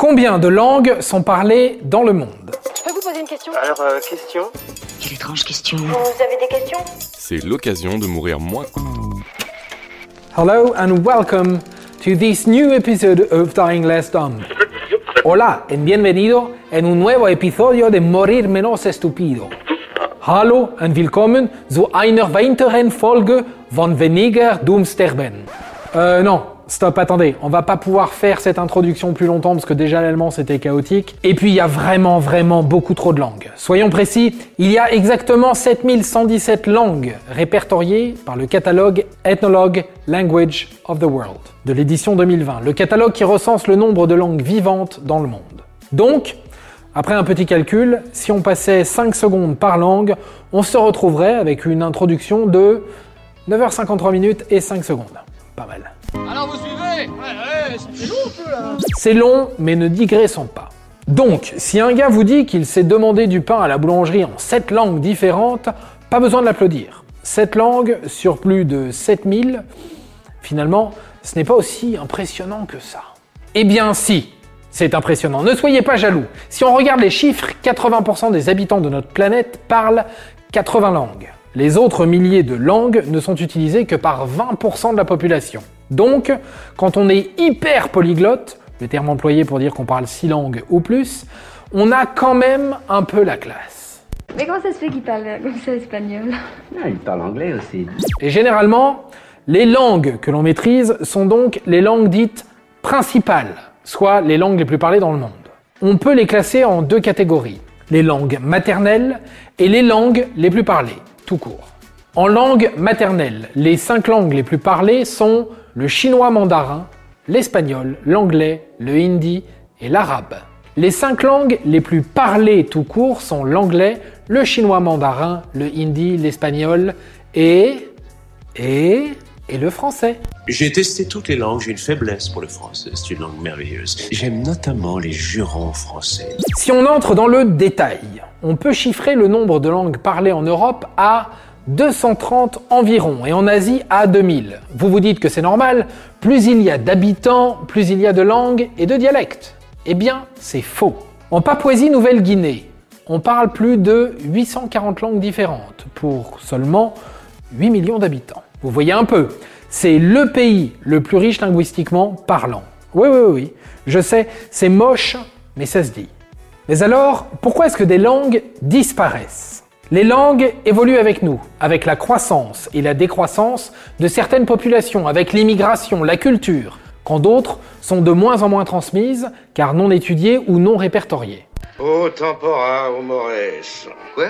Combien de langues sont parlées dans le monde Je peux vous poser une question Alors, euh, question Quelle étrange question. Vous avez des questions C'est l'occasion de mourir moins. Hello and welcome to this new episode of Dying Less Dumb. Hola and bienvenido en un nuevo episodio de Morir menos estúpido. Hallo and willkommen zu einer weiteren Folge von Weniger dumm sterben. Euh, non, stop, attendez, on va pas pouvoir faire cette introduction plus longtemps parce que déjà l'allemand c'était chaotique. Et puis il y a vraiment, vraiment beaucoup trop de langues. Soyons précis, il y a exactement 7117 langues répertoriées par le catalogue Ethnologue Language of the World de l'édition 2020, le catalogue qui recense le nombre de langues vivantes dans le monde. Donc, après un petit calcul, si on passait 5 secondes par langue, on se retrouverait avec une introduction de 9h53 minutes et 5 secondes. Pas mal. Alors vous suivez? C'est long C'est long, mais ne digressons pas. Donc, si un gars vous dit qu'il s'est demandé du pain à la boulangerie en 7 langues différentes, pas besoin de l'applaudir. 7 langues sur plus de 7000, finalement, ce n'est pas aussi impressionnant que ça. Eh bien si, c'est impressionnant. Ne soyez pas jaloux. Si on regarde les chiffres, 80% des habitants de notre planète parlent 80 langues. Les autres milliers de langues ne sont utilisées que par 20% de la population. Donc, quand on est hyper polyglotte, le terme employé pour dire qu'on parle 6 langues ou plus, on a quand même un peu la classe. Mais comment ça se fait qu'il parle comme ça espagnol Ah, il parle anglais aussi. Et généralement, les langues que l'on maîtrise sont donc les langues dites principales, soit les langues les plus parlées dans le monde. On peut les classer en deux catégories, les langues maternelles et les langues les plus parlées, En langue maternelle, les cinq langues les plus parlées sont le chinois mandarin, l'espagnol, l'anglais, le hindi et l'arabe. Les cinq langues les plus parlées tout court sont l'anglais, le chinois mandarin, le hindi, l'espagnol et... et... et le français. J'ai testé toutes les langues, j'ai une faiblesse pour le français, c'est une langue merveilleuse. J'aime notamment les jurons français. Si on entre dans le détail, on peut chiffrer le nombre de langues parlées en Europe à 230 environ et en Asie à 2000. Vous vous dites que c'est normal, plus il y a d'habitants, plus il y a de langues et de dialectes. Eh bien, c'est faux. En Papouasie-Nouvelle-Guinée, on parle plus de 840 langues différentes pour seulement 8 millions d'habitants. Vous voyez un peu, c'est le pays le plus riche linguistiquement parlant. Oui, oui, oui, je sais, c'est moche, mais ça se dit. Mais alors, pourquoi est-ce que des langues disparaissent? Les langues évoluent avec nous, avec la croissance et la décroissance de certaines populations, avec l'immigration, la culture, quand d'autres sont de moins en moins transmises, car non étudiées ou non répertoriées. Au tempora, au mores. Quoi?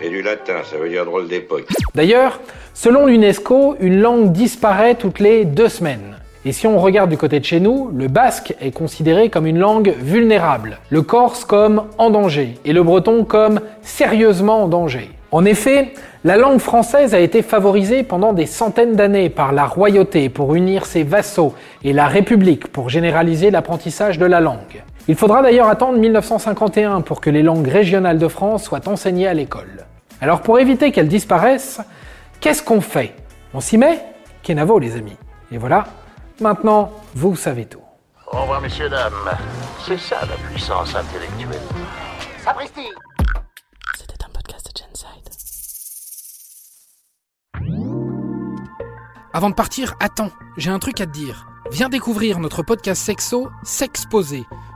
C'est du latin, ça veut dire drôle d'époque. D'ailleurs, selon l'UNESCO, une langue disparaît toutes les deux semaines. Et si on regarde du côté de chez nous, le basque est considéré comme une langue vulnérable, le corse comme en danger et le breton comme sérieusement en danger. En effet, la langue française a été favorisée pendant des centaines d'années par la royauté pour unir ses vassaux et la République pour généraliser l'apprentissage de la langue. Il faudra d'ailleurs attendre 1951 pour que les langues régionales de France soient enseignées à l'école. Alors pour éviter qu'elles disparaissent, qu'est-ce qu'on fait? On s'y met? Kenavo les amis. Et voilà, maintenant vous savez tout. Au revoir, messieurs, dames. C'est ça la puissance intellectuelle. Sapristi C'était un podcast de Genside. Avant de partir, attends, j'ai un truc à te dire. Viens découvrir notre podcast sexo, S'exposer.